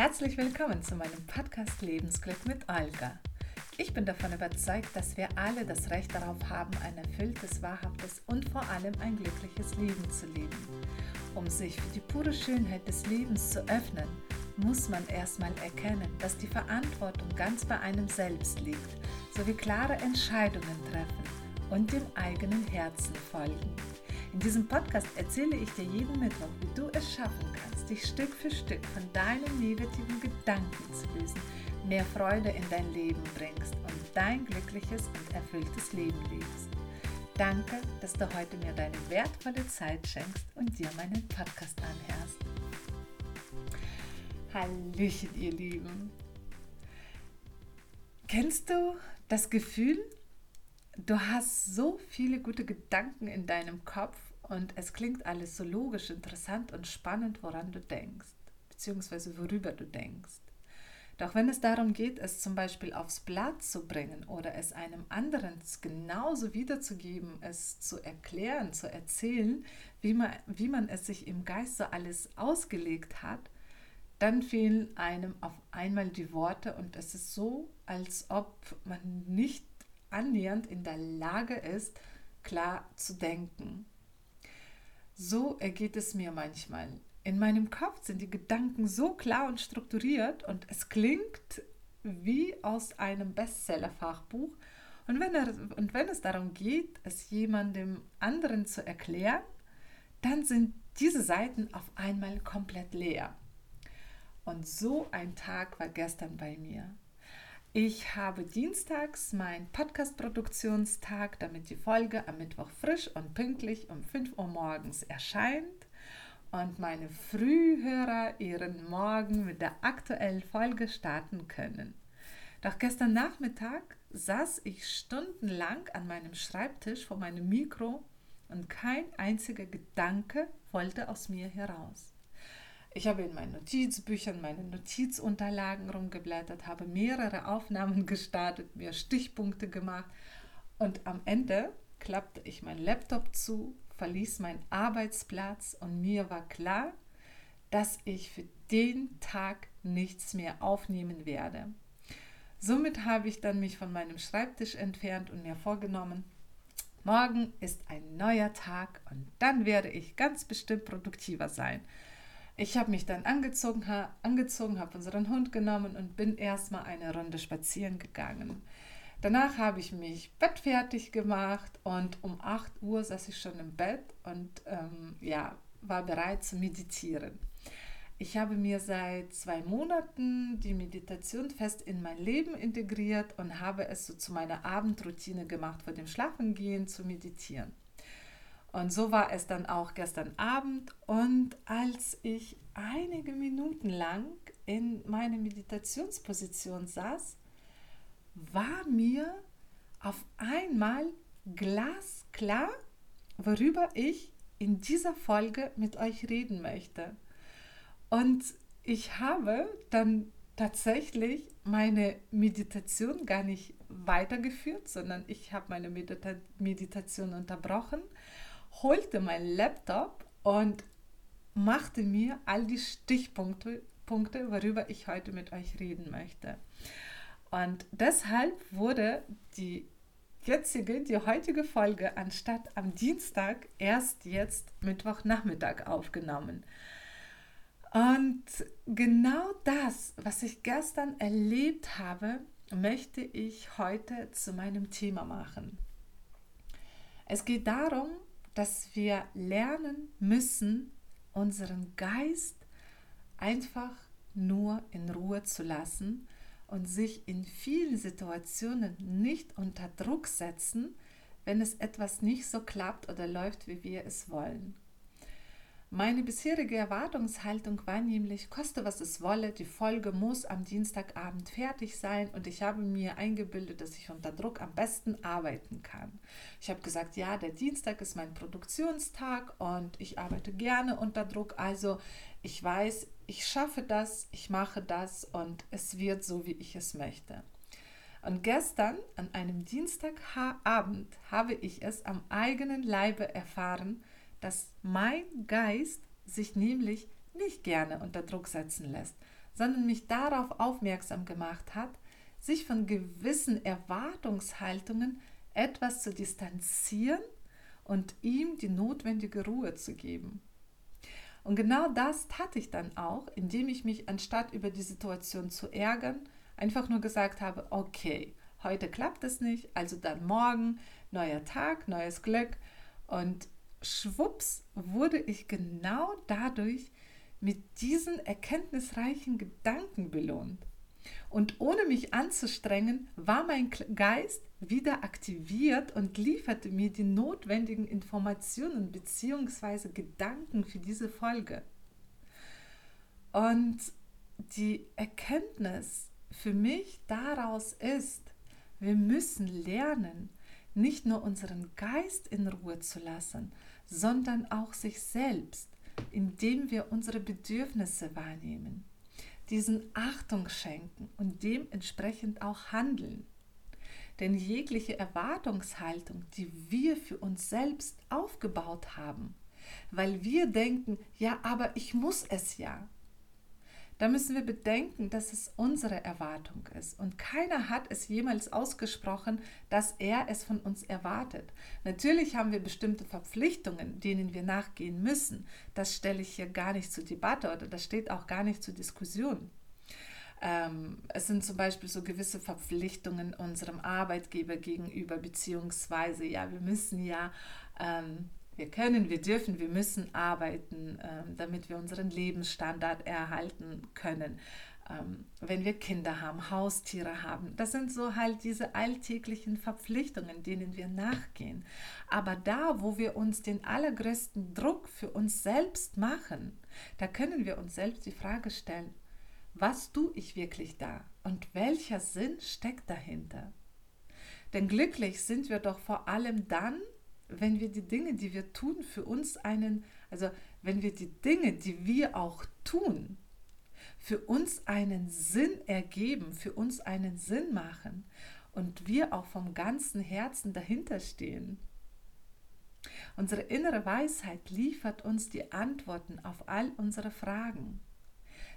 Herzlich willkommen zu meinem Podcast Lebensglück mit Olga. Ich bin davon überzeugt, dass wir alle das Recht darauf haben, ein erfülltes, wahrhaftes und vor allem ein glückliches Leben zu leben. Um sich für die pure Schönheit des Lebens zu öffnen, muss man erstmal erkennen, dass die Verantwortung ganz bei einem selbst liegt, sowie klare Entscheidungen treffen und dem eigenen Herzen folgen. In diesem Podcast erzähle ich dir jeden Mittwoch, wie du es schaffen kannst, dich Stück für Stück von deinen negativen Gedanken zu lösen, mehr Freude in dein Leben bringst und dein glückliches und erfülltes Leben lebst. Danke, dass du heute mir deine wertvolle Zeit schenkst und dir meinen Podcast anhörst. Hallöchen, ihr Lieben. Kennst du das Gefühl, du hast so viele gute Gedanken in deinem Kopf und es klingt alles so logisch, interessant und spannend, woran du denkst, beziehungsweise worüber du denkst. Doch wenn es darum geht, es zum Beispiel aufs Blatt zu bringen oder es einem anderen genauso wiederzugeben, es zu erklären, zu erzählen, wie man, wie man es sich im Geist so alles ausgelegt hat, dann fehlen einem auf einmal die Worte und es ist so, als ob man nicht annähernd in der Lage ist, klar zu denken. So ergeht es mir manchmal. In meinem Kopf sind die Gedanken so klar und strukturiert und es klingt wie aus einem Bestseller-Fachbuch. Und wenn, und wenn es darum geht, es jemandem anderen zu erklären, dann sind diese Seiten auf einmal komplett leer. Und so ein Tag war gestern bei mir. Ich habe dienstags meinen Podcast-Produktionstag, damit die Folge am Mittwoch frisch und pünktlich um 5 Uhr morgens erscheint und meine Frühhörer ihren Morgen mit der aktuellen Folge starten können. Doch gestern Nachmittag saß ich stundenlang an meinem Schreibtisch vor meinem Mikro und kein einziger Gedanke wollte aus mir heraus. Ich habe in meinen Notizbüchern, meinen Notizunterlagen rumgeblättert, habe mehrere Aufnahmen gestartet, mir Stichpunkte gemacht und am Ende klappte ich meinen Laptop zu, verließ meinen Arbeitsplatz und mir war klar, dass ich für den Tag nichts mehr aufnehmen werde. Somit habe ich dann mich von meinem Schreibtisch entfernt und mir vorgenommen, morgen ist ein neuer Tag und dann werde ich ganz bestimmt produktiver sein. Ich habe mich dann angezogen, ha, angezogen habe unseren Hund genommen und bin erstmal eine Runde spazieren gegangen. Danach habe ich mich bettfertig gemacht und um 8 Uhr saß ich schon im Bett und ähm, ja, war bereit zu meditieren. Ich habe mir seit zwei Monaten die Meditation fest in mein Leben integriert und habe es so zu meiner Abendroutine gemacht, vor dem Schlafengehen zu meditieren. Und so war es dann auch gestern Abend. Und als ich einige Minuten lang in meiner Meditationsposition saß, war mir auf einmal glasklar, worüber ich in dieser Folge mit euch reden möchte. Und ich habe dann tatsächlich meine Meditation gar nicht weitergeführt, sondern ich habe meine Medita Meditation unterbrochen holte meinen Laptop und machte mir all die Stichpunkte, Punkte, worüber ich heute mit euch reden möchte. Und deshalb wurde die jetzige, die heutige Folge anstatt am Dienstag erst jetzt Mittwochnachmittag aufgenommen. Und genau das, was ich gestern erlebt habe, möchte ich heute zu meinem Thema machen. Es geht darum, dass wir lernen müssen, unseren Geist einfach nur in Ruhe zu lassen und sich in vielen Situationen nicht unter Druck setzen, wenn es etwas nicht so klappt oder läuft, wie wir es wollen. Meine bisherige Erwartungshaltung war nämlich, koste was es wolle, die Folge muss am Dienstagabend fertig sein und ich habe mir eingebildet, dass ich unter Druck am besten arbeiten kann. Ich habe gesagt, ja, der Dienstag ist mein Produktionstag und ich arbeite gerne unter Druck, also ich weiß, ich schaffe das, ich mache das und es wird so, wie ich es möchte. Und gestern, an einem Dienstagabend, habe ich es am eigenen Leibe erfahren, dass mein Geist sich nämlich nicht gerne unter Druck setzen lässt, sondern mich darauf aufmerksam gemacht hat, sich von gewissen Erwartungshaltungen etwas zu distanzieren und ihm die notwendige Ruhe zu geben. Und genau das tat ich dann auch, indem ich mich anstatt über die Situation zu ärgern, einfach nur gesagt habe, okay, heute klappt es nicht, also dann morgen, neuer Tag, neues Glück. Und schwupps wurde ich genau dadurch mit diesen erkenntnisreichen Gedanken belohnt. Und ohne mich anzustrengen, war mein Geist wieder aktiviert und lieferte mir die notwendigen Informationen bzw. Gedanken für diese Folge. Und die Erkenntnis für mich daraus ist, wir müssen lernen, nicht nur unseren Geist in Ruhe zu lassen, sondern auch sich selbst, indem wir unsere Bedürfnisse wahrnehmen, diesen Achtung schenken und dementsprechend auch handeln. Denn jegliche Erwartungshaltung, die wir für uns selbst aufgebaut haben, weil wir denken, ja, aber ich muss es ja, da müssen wir bedenken, dass es unsere Erwartung ist. Und keiner hat es jemals ausgesprochen, dass er es von uns erwartet. Natürlich haben wir bestimmte Verpflichtungen, denen wir nachgehen müssen. Das stelle ich hier gar nicht zur Debatte oder das steht auch gar nicht zur Diskussion. Ähm, es sind zum Beispiel so gewisse Verpflichtungen unserem Arbeitgeber gegenüber, beziehungsweise ja, wir müssen ja ähm, wir können, wir dürfen, wir müssen arbeiten, ähm, damit wir unseren Lebensstandard erhalten können. Ähm, wenn wir Kinder haben, Haustiere haben, das sind so halt diese alltäglichen Verpflichtungen, denen wir nachgehen. Aber da, wo wir uns den allergrößten Druck für uns selbst machen, da können wir uns selbst die Frage stellen, was tue ich wirklich da und welcher Sinn steckt dahinter? Denn glücklich sind wir doch vor allem dann, wenn wir die Dinge, die wir tun, für uns einen, also wenn wir die Dinge, die wir auch tun, für uns einen Sinn ergeben, für uns einen Sinn machen und wir auch vom ganzen Herzen dahinter stehen. Unsere innere Weisheit liefert uns die Antworten auf all unsere Fragen.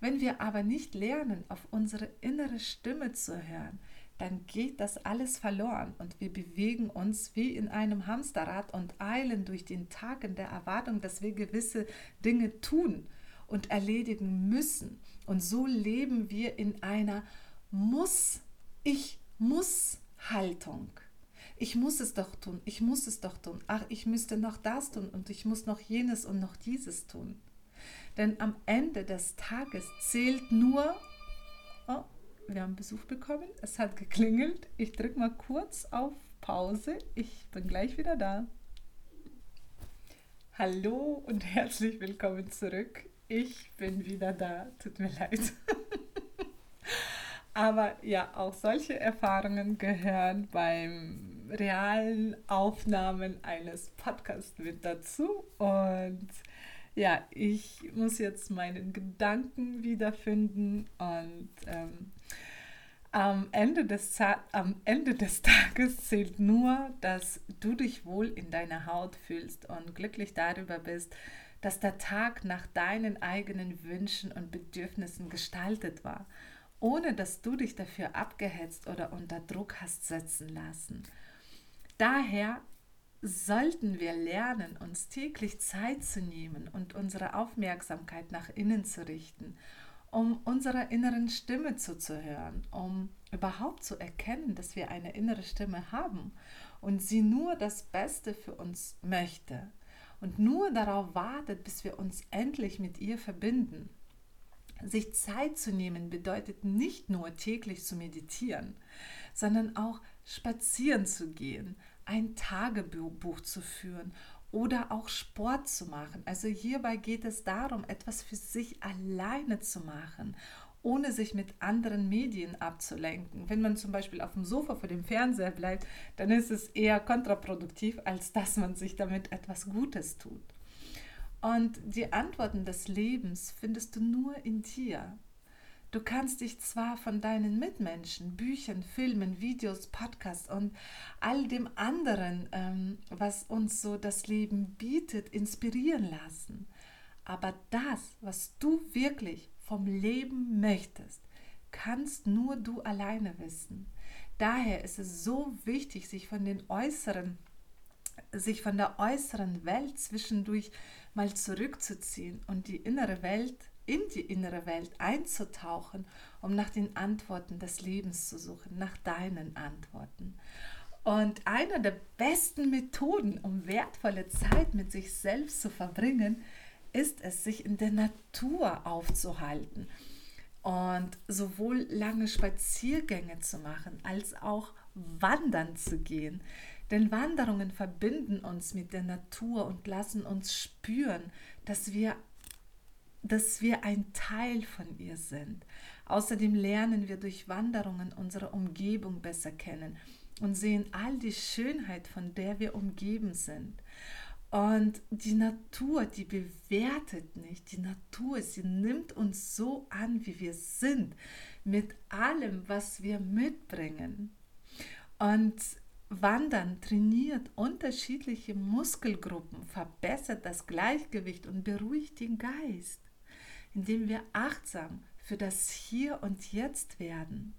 Wenn wir aber nicht lernen, auf unsere innere Stimme zu hören, dann geht das alles verloren und wir bewegen uns wie in einem Hamsterrad und eilen durch den Tag in der Erwartung, dass wir gewisse Dinge tun und erledigen müssen. Und so leben wir in einer Muss, ich muss Haltung. Ich muss es doch tun, ich muss es doch tun. Ach, ich müsste noch das tun und ich muss noch jenes und noch dieses tun. Denn am Ende des Tages zählt nur, oh, wir haben Besuch bekommen. Es hat geklingelt. Ich drücke mal kurz auf Pause. Ich bin gleich wieder da. Hallo und herzlich willkommen zurück. Ich bin wieder da. Tut mir leid. Aber ja, auch solche Erfahrungen gehören beim realen Aufnahmen eines Podcasts mit dazu. Und ja, ich muss jetzt meinen Gedanken wiederfinden und ähm, am, Ende des, am Ende des Tages zählt nur, dass du dich wohl in deiner Haut fühlst und glücklich darüber bist, dass der Tag nach deinen eigenen Wünschen und Bedürfnissen gestaltet war, ohne dass du dich dafür abgehetzt oder unter Druck hast setzen lassen. Daher sollten wir lernen, uns täglich Zeit zu nehmen und unsere Aufmerksamkeit nach innen zu richten, um unserer inneren Stimme zuzuhören, um überhaupt zu erkennen, dass wir eine innere Stimme haben und sie nur das Beste für uns möchte und nur darauf wartet, bis wir uns endlich mit ihr verbinden. Sich Zeit zu nehmen bedeutet nicht nur täglich zu meditieren, sondern auch spazieren zu gehen, ein Tagebuch zu führen oder auch Sport zu machen. Also hierbei geht es darum, etwas für sich alleine zu machen, ohne sich mit anderen Medien abzulenken. Wenn man zum Beispiel auf dem Sofa vor dem Fernseher bleibt, dann ist es eher kontraproduktiv, als dass man sich damit etwas Gutes tut. Und die Antworten des Lebens findest du nur in dir. Du kannst dich zwar von deinen Mitmenschen, Büchern, Filmen, Videos, Podcasts und all dem anderen, ähm, was uns so das Leben bietet, inspirieren lassen. Aber das, was du wirklich vom Leben möchtest, kannst nur du alleine wissen. Daher ist es so wichtig, sich von den äußeren, sich von der äußeren Welt zwischendurch mal zurückzuziehen und die innere Welt, in die innere Welt einzutauchen, um nach den Antworten des Lebens zu suchen, nach deinen Antworten. Und eine der besten Methoden, um wertvolle Zeit mit sich selbst zu verbringen, ist es, sich in der Natur aufzuhalten und sowohl lange Spaziergänge zu machen, als auch wandern zu gehen. Denn Wanderungen verbinden uns mit der Natur und lassen uns spüren, dass wir, dass wir ein Teil von ihr sind. Außerdem lernen wir durch Wanderungen unsere Umgebung besser kennen und sehen all die Schönheit, von der wir umgeben sind. Und die Natur, die bewertet nicht. Die Natur, sie nimmt uns so an, wie wir sind, mit allem, was wir mitbringen. Und Wandern trainiert unterschiedliche Muskelgruppen, verbessert das Gleichgewicht und beruhigt den Geist, indem wir achtsam für das Hier und Jetzt werden.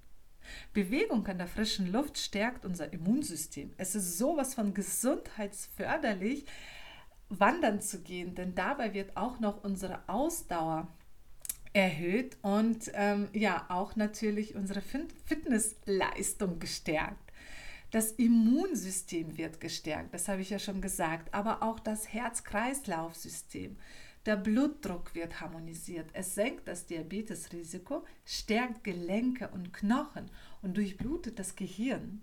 Bewegung an der frischen Luft stärkt unser Immunsystem. Es ist sowas von gesundheitsförderlich, wandern zu gehen, denn dabei wird auch noch unsere Ausdauer erhöht und ähm, ja auch natürlich unsere Fitnessleistung gestärkt. Das Immunsystem wird gestärkt, das habe ich ja schon gesagt, aber auch das Herz-Kreislauf-System. Der Blutdruck wird harmonisiert. Es senkt das Diabetesrisiko, stärkt Gelenke und Knochen und durchblutet das Gehirn.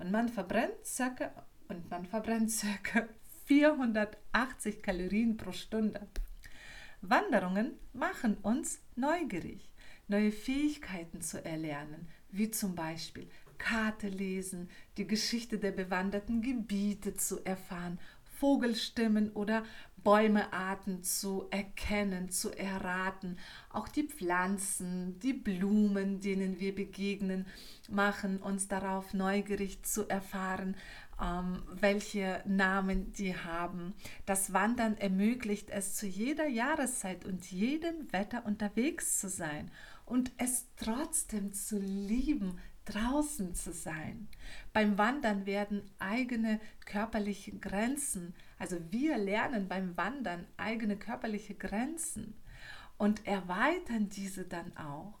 Und man verbrennt circa und man verbrennt circa 480 Kalorien pro Stunde. Wanderungen machen uns neugierig, neue Fähigkeiten zu erlernen, wie zum Beispiel Karte lesen, die Geschichte der bewanderten Gebiete zu erfahren, Vogelstimmen oder Bäumearten zu erkennen, zu erraten. Auch die Pflanzen, die Blumen, denen wir begegnen, machen uns darauf neugierig zu erfahren, ähm, welche Namen die haben. Das Wandern ermöglicht es zu jeder Jahreszeit und jedem Wetter unterwegs zu sein und es trotzdem zu lieben, draußen zu sein. Beim Wandern werden eigene körperliche Grenzen, also wir lernen beim Wandern eigene körperliche Grenzen und erweitern diese dann auch.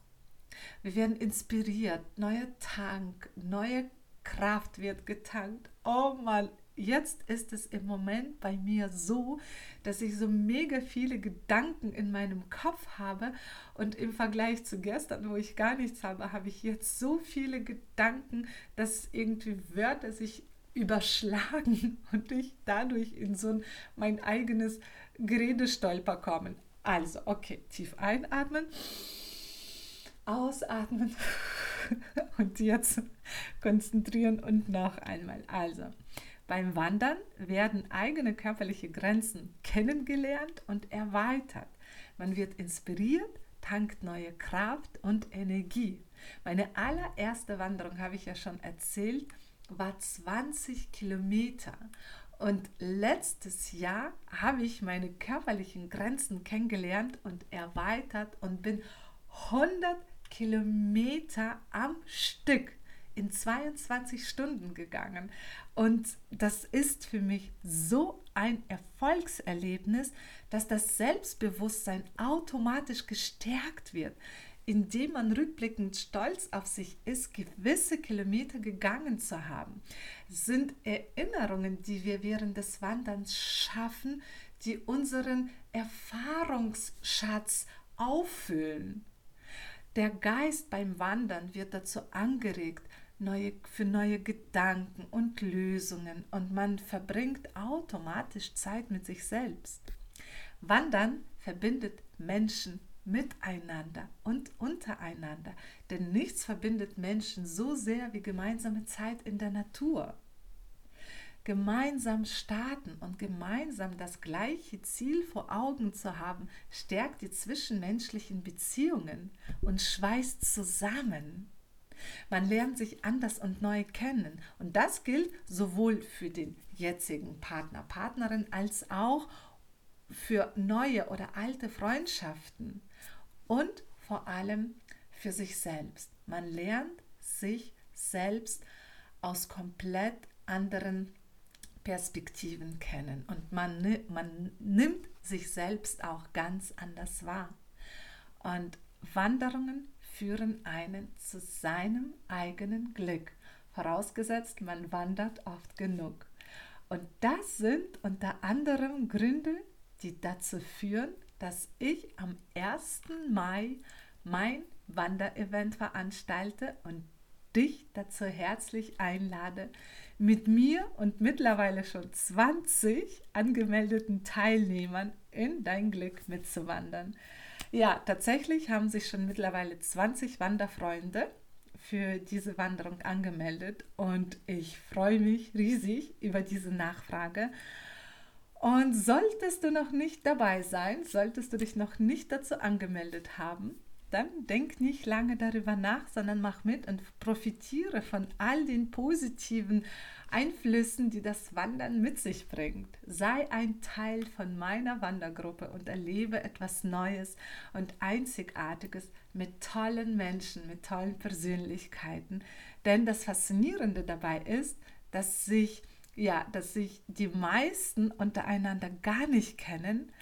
Wir werden inspiriert, neuer Tank, neue Kraft wird getankt. Oh Mann, jetzt ist es im Moment bei mir so, dass ich so mega viele Gedanken in meinem Kopf habe und im Vergleich zu gestern, wo ich gar nichts habe, habe ich jetzt so viele Gedanken, dass irgendwie Wörter sich überschlagen und ich dadurch in so ein, mein eigenes Geredestolper kommen. Also, okay, tief einatmen, ausatmen und jetzt konzentrieren und noch einmal. Also, beim Wandern werden eigene körperliche Grenzen kennengelernt und erweitert. Man wird inspiriert, tankt neue Kraft und Energie. Meine allererste Wanderung, habe ich ja schon erzählt, war 20 Kilometer. Und letztes Jahr habe ich meine körperlichen Grenzen kennengelernt und erweitert und bin 100 Kilometer am Stück in 22 Stunden gegangen. Und das ist für mich so ein Erfolgserlebnis, dass das Selbstbewusstsein automatisch gestärkt wird, indem man rückblickend stolz auf sich ist, gewisse Kilometer gegangen zu haben. Sind Erinnerungen, die wir während des Wanderns schaffen, die unseren Erfahrungsschatz auffüllen. Der Geist beim Wandern wird dazu angeregt, neue, für neue Gedanken und Lösungen und man verbringt automatisch Zeit mit sich selbst. Wandern verbindet Menschen miteinander und untereinander, denn nichts verbindet Menschen so sehr wie gemeinsame Zeit in der Natur. Gemeinsam starten und gemeinsam das gleiche Ziel vor Augen zu haben, stärkt die zwischenmenschlichen Beziehungen und schweißt zusammen. Man lernt sich anders und neu kennen. Und das gilt sowohl für den jetzigen Partner, Partnerin als auch für neue oder alte Freundschaften. Und vor allem für sich selbst. Man lernt sich selbst aus komplett anderen Perspektiven kennen und man, man nimmt sich selbst auch ganz anders wahr. Und Wanderungen führen einen zu seinem eigenen Glück, vorausgesetzt man wandert oft genug. Und das sind unter anderem Gründe, die dazu führen, dass ich am 1. Mai mein Wanderevent veranstalte und dich dazu herzlich einlade, mit mir und mittlerweile schon 20 angemeldeten Teilnehmern in dein Glück mitzuwandern. Ja, tatsächlich haben sich schon mittlerweile 20 Wanderfreunde für diese Wanderung angemeldet und ich freue mich riesig über diese Nachfrage. Und solltest du noch nicht dabei sein, solltest du dich noch nicht dazu angemeldet haben, dann denk nicht lange darüber nach, sondern mach mit und profitiere von all den positiven Einflüssen, die das Wandern mit sich bringt. Sei ein Teil von meiner Wandergruppe und erlebe etwas Neues und Einzigartiges mit tollen Menschen, mit tollen Persönlichkeiten. Denn das Faszinierende dabei ist, dass sich ja, dass sich die meisten untereinander gar nicht kennen,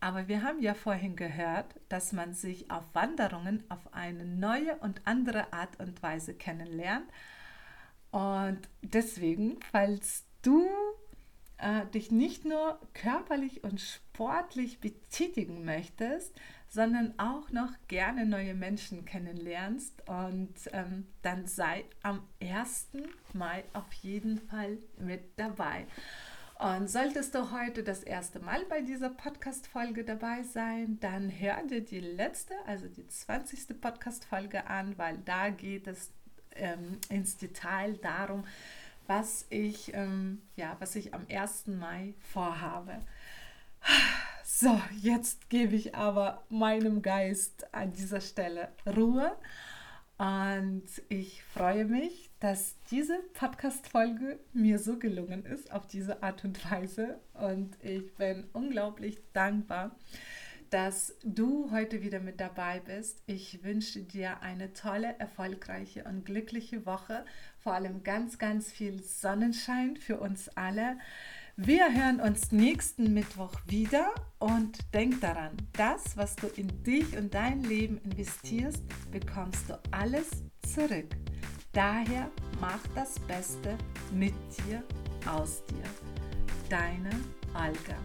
aber wir haben ja vorhin gehört, dass man sich auf Wanderungen auf eine neue und andere Art und Weise kennenlernt. Und deswegen, falls du äh, dich nicht nur körperlich und sportlich betätigen möchtest, sondern auch noch gerne neue Menschen kennenlernst und ähm, dann sei am 1. Mai auf jeden Fall mit dabei. Und solltest du heute das erste Mal bei dieser Podcast-Folge dabei sein, dann hör dir die letzte, also die 20. Podcast-Folge an, weil da geht es ähm, ins Detail darum, was ich, ähm, ja, was ich am 1. Mai vorhabe. So, jetzt gebe ich aber meinem Geist an dieser Stelle Ruhe und ich freue mich, dass diese Podcast-Folge mir so gelungen ist auf diese Art und Weise. Und ich bin unglaublich dankbar, dass du heute wieder mit dabei bist. Ich wünsche dir eine tolle, erfolgreiche und glückliche Woche. Vor allem ganz, ganz viel Sonnenschein für uns alle. Wir hören uns nächsten Mittwoch wieder und denk daran, das, was du in dich und dein Leben investierst, bekommst du alles zurück. Daher mach das Beste mit dir, aus dir. Deine Alga.